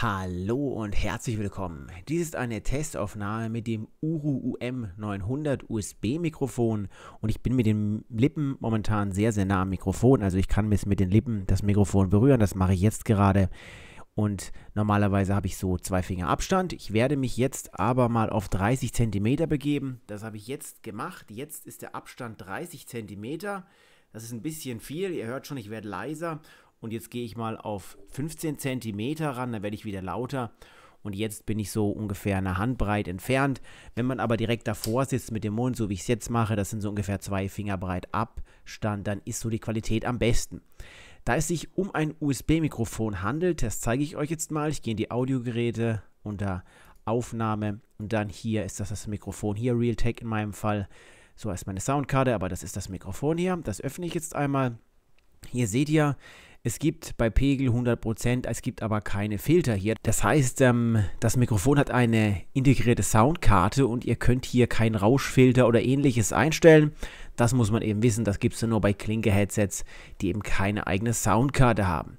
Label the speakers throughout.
Speaker 1: Hallo und herzlich willkommen. Dies ist eine Testaufnahme mit dem Uru UM900 USB-Mikrofon und ich bin mit den Lippen momentan sehr, sehr nah am Mikrofon. Also ich kann mit den Lippen das Mikrofon berühren, das mache ich jetzt gerade. Und normalerweise habe ich so zwei Finger Abstand. Ich werde mich jetzt aber mal auf 30 cm begeben. Das habe ich jetzt gemacht. Jetzt ist der Abstand 30 cm. Das ist ein bisschen viel. Ihr hört schon, ich werde leiser. Und jetzt gehe ich mal auf 15 cm ran, dann werde ich wieder lauter. Und jetzt bin ich so ungefähr eine Handbreit entfernt. Wenn man aber direkt davor sitzt mit dem Mund, so wie ich es jetzt mache, das sind so ungefähr zwei Finger breit Abstand, dann ist so die Qualität am besten. Da es sich um ein USB-Mikrofon handelt, das zeige ich euch jetzt mal. Ich gehe in die Audiogeräte unter Aufnahme und dann hier ist das das Mikrofon, hier Realtek in meinem Fall. So ist meine Soundkarte, aber das ist das Mikrofon hier. Das öffne ich jetzt einmal. Hier seht ihr, es gibt bei Pegel 100%, es gibt aber keine Filter hier. Das heißt, ähm, das Mikrofon hat eine integrierte Soundkarte und ihr könnt hier keinen Rauschfilter oder ähnliches einstellen. Das muss man eben wissen, das gibt es nur bei Klinke-Headsets, die eben keine eigene Soundkarte haben.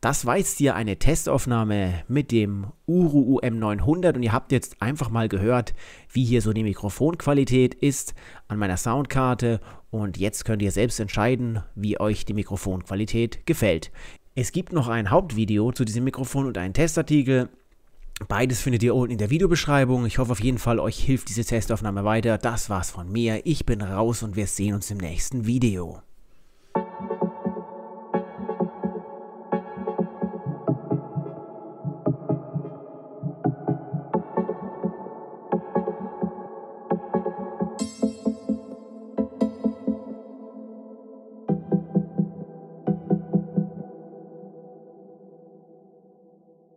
Speaker 1: Das war jetzt hier eine Testaufnahme mit dem Uru UM900 und ihr habt jetzt einfach mal gehört, wie hier so die Mikrofonqualität ist an meiner Soundkarte und jetzt könnt ihr selbst entscheiden, wie euch die Mikrofonqualität gefällt. Es gibt noch ein Hauptvideo zu diesem Mikrofon und einen Testartikel. Beides findet ihr unten in der Videobeschreibung. Ich hoffe auf jeden Fall, euch hilft diese Testaufnahme weiter. Das war's von mir. Ich bin raus und wir sehen uns im nächsten Video.